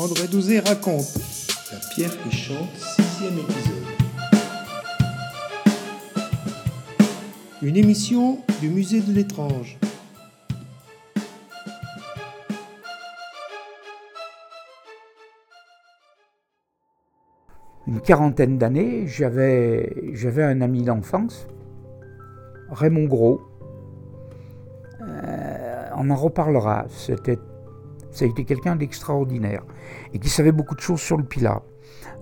André Douzé raconte La pierre qui chante, sixième épisode. Une émission du musée de l'étrange. Une quarantaine d'années, j'avais, j'avais un ami d'enfance, Raymond Gros. Euh, on en reparlera. C'était, ça a été quelqu'un d'extraordinaire et qui savait beaucoup de choses sur le Pilat.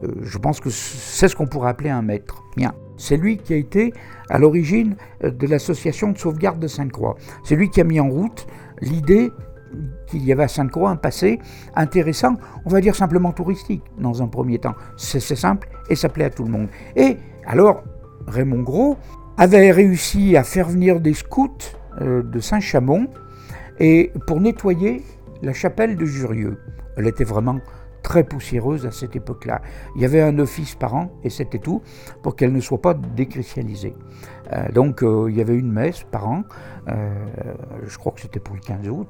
Euh, je pense que c'est ce qu'on pourrait appeler un maître. Bien. C'est lui qui a été à l'origine euh, de l'association de sauvegarde de Sainte-Croix. C'est lui qui a mis en route l'idée qu'il y avait à Sainte-Croix un passé intéressant, on va dire simplement touristique dans un premier temps. C'est simple et ça plaît à tout le monde. Et alors, Raymond Gros avait réussi à faire venir des scouts euh, de Saint-Chamond pour nettoyer la chapelle de Jurieux. Elle était vraiment très poussiéreuse à cette époque-là. Il y avait un office par an, et c'était tout, pour qu'elle ne soit pas déchristianisée. Euh, donc euh, il y avait une messe par an, je crois que c'était pour le 15 août,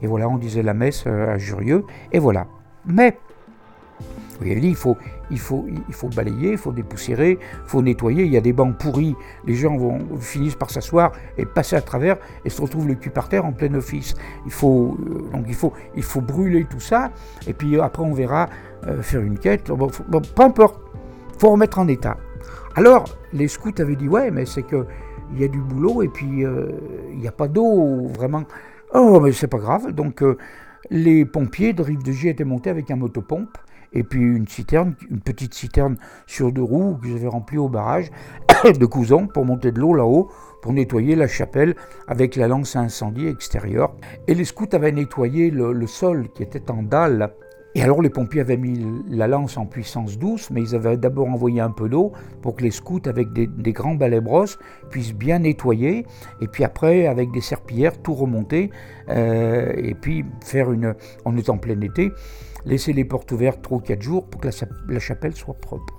et voilà, on disait la messe à Jurieux, et voilà. Mais il faut, il, faut, il faut balayer, il faut dépoussiérer, il faut nettoyer. Il y a des bancs pourris. Les gens vont, finissent par s'asseoir et passer à travers et se retrouvent le cul par terre en plein office. Il faut, euh, donc il faut, il faut brûler tout ça. Et puis après, on verra euh, faire une quête. Bon, peu importe, il faut remettre en état. Alors, les scouts avaient dit Ouais, mais c'est qu'il y a du boulot et puis euh, il n'y a pas d'eau vraiment. Oh, mais c'est pas grave. Donc, les pompiers de Rive de G étaient montés avec un motopompe et puis une citerne, une petite citerne sur deux roues que j'avais remplie au barrage de cousons pour monter de l'eau là-haut pour nettoyer la chapelle avec la lance à incendie extérieure. Et les scouts avaient nettoyé le, sol qui était en dalle. Et alors les pompiers avaient mis la lance en puissance douce, mais ils avaient d'abord envoyé un peu d'eau pour que les scouts, avec des, grands balais brosses, puissent bien nettoyer. Et puis après, avec des serpillères, tout remonter. Euh, et puis faire une... On est en plein été laisser les portes ouvertes 3 ou 4 jours pour que la, chapelle soit propre.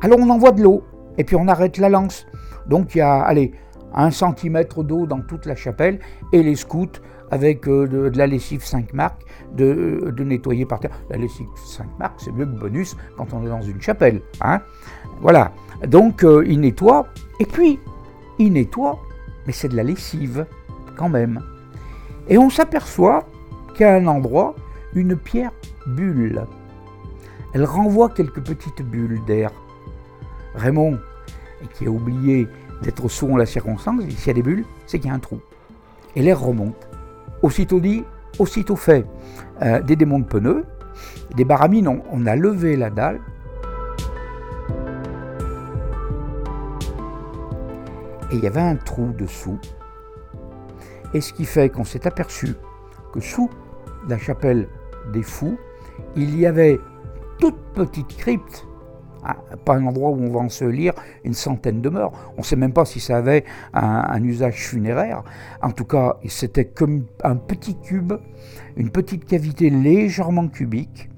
Alors on envoie de l'eau et puis on arrête la lance. Donc il y a, allez, un centimètre d'eau dans toute la chapelle et les scouts avec euh, de, la lessive 5 marques de, de, nettoyer par terre. La lessive 5 marques, c'est mieux que bonus quand on est dans une chapelle. Hein voilà. Donc euh, il nettoie et puis il nettoie, mais c'est de la lessive quand même. Et on s'aperçoit qu'à un endroit, une pierre bulle. Elle renvoie quelques petites bulles d'air. Raymond, qui a oublié d'être en la circonstance, s'il y a des bulles, c'est qu'il y a un trou. Et l'air remonte. Aussitôt dit, aussitôt fait. Euh, des démons de pneus, des baramines, on a levé la dalle. Et il y avait un trou dessous et ce qui fait qu'on s'est aperçu que sous la chapelle des fous, il y avait toute petite crypte, ah, pas un endroit où on va en se lire une centaine de morts. On ne sait même pas si ça avait un, usage funéraire. En tout cas, c'était comme un petit cube, une petite cavité légèrement cubique,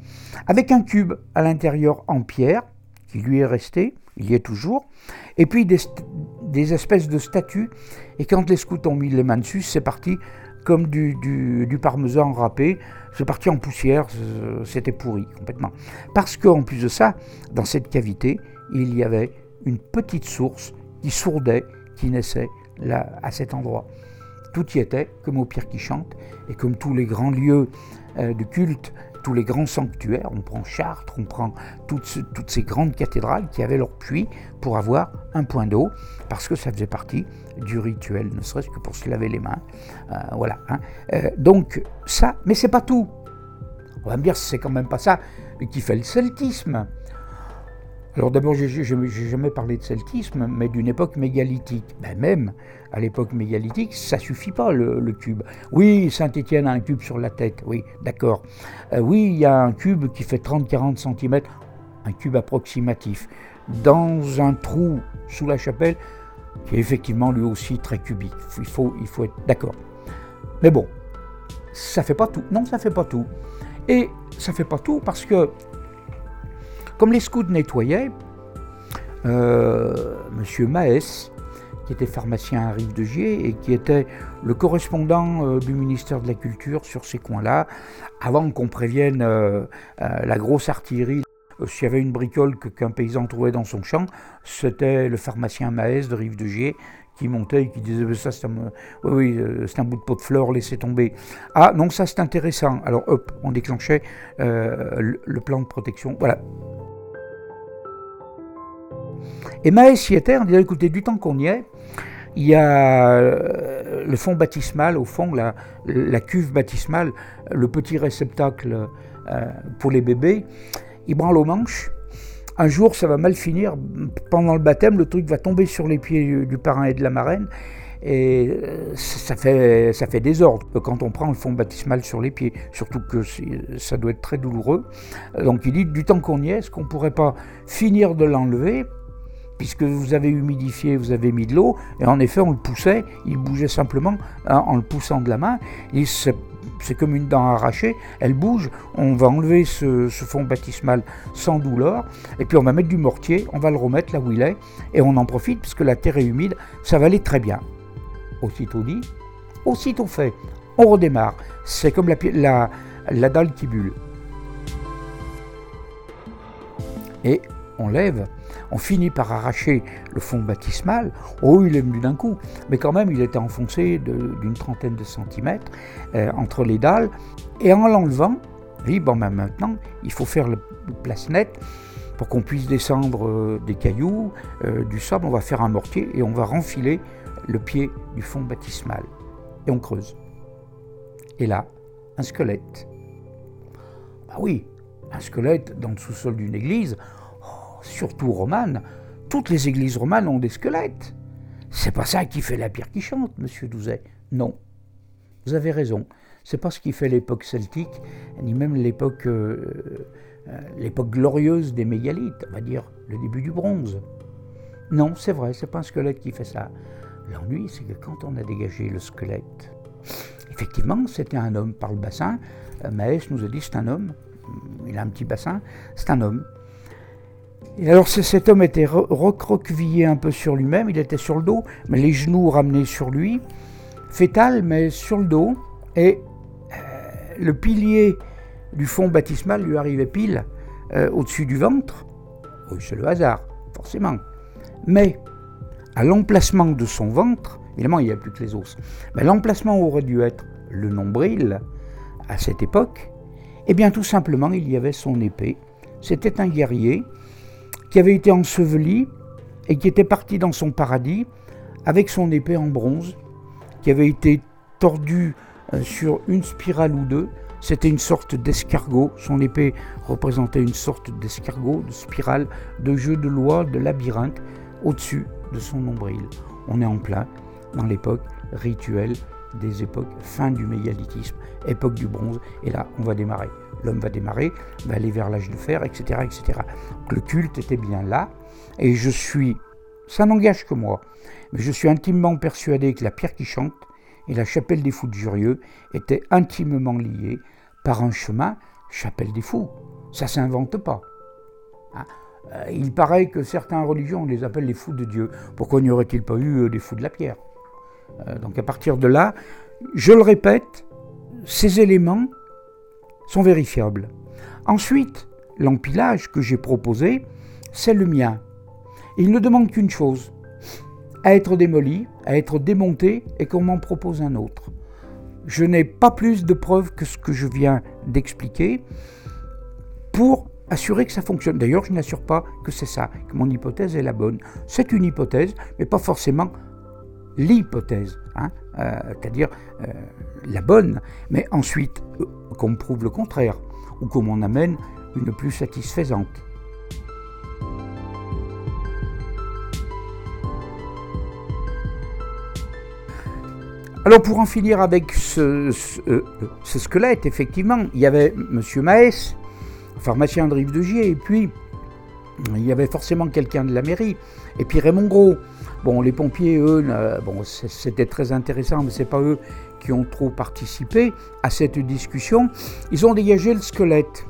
avec un cube à l'intérieur en pierre, qui lui est resté, il y est toujours, et puis des, des espèces de statues. Et quand les scouts ont mis les mains dessus, c'est parti comme du, parmesan râpé. C'est parti en poussière, c'était pourri complètement. Parce qu'en plus de ça, dans cette cavité, il y avait une petite source qui sourdait, qui naissait là, à cet endroit. Tout y était, comme au Pierre qui chante, et comme tous les grands lieux euh, de culte tous les grands sanctuaires, on prend Chartres, on prend toutes, toutes ces grandes cathédrales qui avaient leur puits pour avoir un point d'eau, parce que ça faisait partie du rituel, ne serait-ce que pour se laver les mains. Euh, voilà. Hein. Euh, donc ça, mais c'est pas tout. On va me dire, c'est quand même pas ça qui fait le celtisme. Alors d'abord, j'ai jamais parlé de celtisme, mais d'une époque mégalithique. Ben même à l'époque mégalithique, ça suffit pas le, cube. Oui, Saint-Étienne a un cube sur la tête, oui, d'accord. Euh, oui, il y a un cube qui fait 30-40 cm, un cube approximatif, dans un trou sous la chapelle, qui est effectivement lui aussi très cubique. Il faut, il faut être d'accord. Mais bon, ça fait pas tout. Non, ça fait pas tout. Et ça fait pas tout parce que comme les scouts nettoyaient, euh, M. Maes, qui était pharmacien à Rive-de-Gier et qui était le correspondant euh, du ministère de la Culture sur ces coins-là, avant qu'on prévienne euh, euh, la grosse artillerie. S'il y avait une bricole qu'un paysan trouvait dans son champ, c'était le pharmacien Maès de Rive-de-Gier qui montait et qui disait ça c'est un, bout de pot de fleurs, laissez tomber. Ah non, ça c'est intéressant. Alors hop, on déclenchait le, le plan de protection. Voilà, et Maës y était, on disait écoutez, du temps qu'on y est, il y a euh, le fond baptismal, au fond, la, la cuve baptismale, le petit réceptacle euh, pour les bébés. Il branle aux manches. Un jour, ça va mal finir. Pendant le baptême, le truc va tomber sur les pieds du, parrain et de la marraine. Et euh, ça fait, ça fait désordre quand on prend le fond baptismal sur les pieds, surtout que ça doit être très douloureux. Donc il dit, du temps qu'on y est, est-ce qu'on ne pourrait pas finir de l'enlever puisque vous avez humidifié, vous avez mis de l'eau, et en effet on le poussait, il bougeait simplement hein, en le poussant de la main, c'est comme une dent arrachée, elle bouge, on va enlever ce, fond baptismal sans douleur, et puis on va mettre du mortier, on va le remettre là où il est, et on en profite, puisque la terre est humide, ça va aller très bien. Aussitôt dit, aussitôt fait, on redémarre, c'est comme la, la, la dalle qui bulle. Et on lève, on finit par arracher le fond baptismal. Oh, il est venu d'un coup, mais quand même, il était enfoncé d'une trentaine de centimètres euh, entre les dalles. Et en l'enlevant, oui, bon, ben maintenant, il faut faire le place nette pour qu'on puisse descendre euh, des cailloux, euh, du sable. On va faire un mortier et on va renfiler le pied du fond baptismal. Et on creuse. Et là, un squelette. Bah oui, un squelette dans le sous-sol d'une église, surtout romane, toutes les églises romanes ont des squelettes. C'est pas ça qui fait la pierre qui chante, monsieur Douzet. Non. Vous avez raison. C'est pas ce qui fait l'époque celtique, ni même l'époque euh, euh, l'époque glorieuse des mégalithes, on va dire le début du bronze. Non, c'est vrai, c'est pas un squelette qui fait ça. L'ennui, c'est que quand on a dégagé le squelette, effectivement, c'était un homme par le bassin. Euh, Maës nous a dit c'est un homme. Il a un petit bassin, c'est un homme. Et alors cet homme était recroquevillé un peu sur lui-même, il était sur le dos, mais les genoux ramenés sur lui, fétal mais sur le dos, et euh, le pilier du fond baptismal lui arrivait pile euh, au-dessus du ventre. Oui, c'est le hasard, forcément. Mais à l'emplacement de son ventre, évidemment il n'y a plus que les os, mais l'emplacement aurait dû être le nombril à cette époque, et eh bien tout simplement il y avait son épée. C'était un guerrier qui avait été enseveli et qui était parti dans son paradis avec son épée en bronze, qui avait été tordue euh, sur une spirale ou deux. C'était une sorte d'escargot. Son épée représentait une sorte d'escargot, de spirale, de jeu de loi, de labyrinthe au-dessus de son nombril. On est en plein dans l'époque rituelle des époques fin du mégalithisme, époque du bronze, et là on va démarrer l'homme va démarrer, va aller vers l'âge de fer, etc., etc. le culte était bien là, et je suis, ça n'engage que moi, mais je suis intimement persuadé que la pierre qui chante et la chapelle des fous de Jurieux étaient intimement liées par un chemin, chapelle des fous. Ça s'invente pas. Hein. Euh, il paraît que certaines religions, on les appelle les fous de Dieu. Pourquoi n'y aurait-il pas eu euh, des fous de la pierre? Donc à partir de là, je le répète, ces éléments sont vérifiables. Ensuite, l'empilage que j'ai proposé, c'est le mien. Il ne demande qu'une chose, à être démoli, à être démonté et qu'on m'en propose un autre. Je n'ai pas plus de preuves que ce que je viens d'expliquer pour assurer que ça fonctionne. D'ailleurs, je n'assure pas que c'est ça, que mon hypothèse est la bonne. C'est une hypothèse, mais pas forcément l'hypothèse, hein, euh, c'est-à-dire euh, la bonne, mais ensuite euh, qu'on prouve le contraire, ou qu'on m'en amène une plus satisfaisante. Alors pour en finir avec ce, squelette, effectivement, il y avait M. Maès, pharmacien de Rive-de-Gier, et puis il y avait forcément quelqu'un de la mairie, et puis Raymond Gros. Bon, les pompiers, eux, bon, c'était très intéressant, mais c'est pas eux qui ont trop participé à cette discussion. Ils ont dégagé le squelette.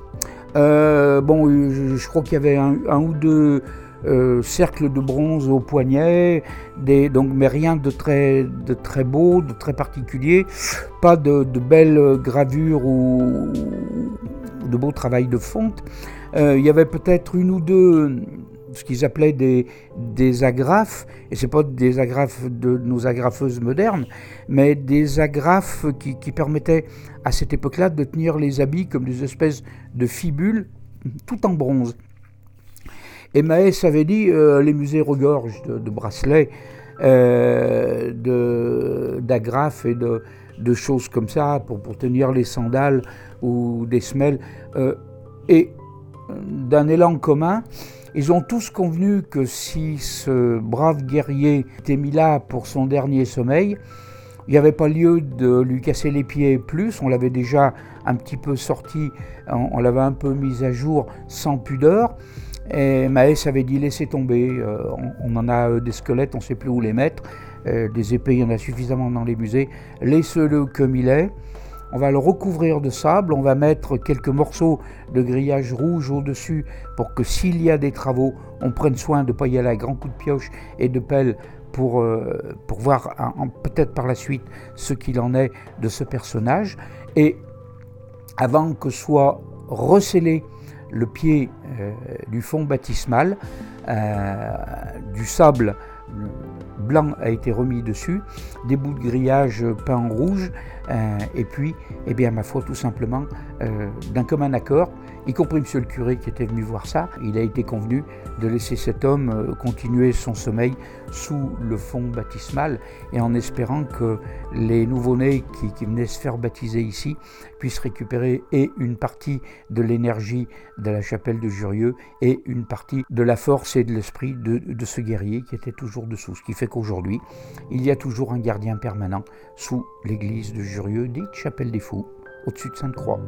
Euh, bon, je, crois qu'il y avait un, ou deux euh, cercle de bronze au poignet, des, donc, mais rien de très, de très beau, de très particulier, pas de, belles gravures ou, de beau travail de fonte. Euh, il y avait peut-être une ou deux ce qu'ils appelaient des, agrafes, et ce n'est pas des agrafes de nos agrafeuses modernes, mais des agrafes qui, permettaient à cette époque-là de tenir les habits comme des espèces de fibules, tout en bronze. Et Maës avait dit euh, les musées regorgent de, bracelets, euh, d'agrafes et de, choses comme ça pour, pour, tenir les sandales ou des semelles. Euh, et d'un élan commun, ils ont tous convenu que si ce brave guerrier était mis là pour son dernier sommeil, il n'y avait pas lieu de lui casser les pieds plus, on l'avait déjà un petit peu sorti, on, l'avait un peu mis à jour sans pudeur. Et Maës avait dit laissez tomber, euh, on, en a euh, des squelettes, on ne sait plus où les mettre, euh, des épées, il y en a suffisamment dans les musées, laissez-le comme il est. On va le recouvrir de sable, on va mettre quelques morceaux de grillage rouge au-dessus pour que s'il y a des travaux, on prenne soin de ne pas y aller à grands coups de pioche et de pelle pour, euh, voir peut-être par la suite ce qu'il en est de ce personnage. Et avant que soit recellé le pied euh, du fond baptismal, euh, du sable blanc a été remis dessus, des bouts de grillage peints en rouge, euh, et puis, eh bien, ma foi, tout simplement, euh, d'un commun accord, y compris monsieur le curé qui était venu voir ça, il a été convenu de laisser cet homme euh, continuer son sommeil sous le fond baptismal et en espérant que les nouveau-nés qui, venaient se faire baptiser ici puissent récupérer et une partie de l'énergie de la chapelle de Jurieux et une partie de la force et de l'esprit de, ce guerrier qui était toujours dessous. Qu'aujourd'hui, il y a toujours un gardien permanent sous l'église de Jurieux, dite chapelle des Fous, au-dessus de Sainte-Croix.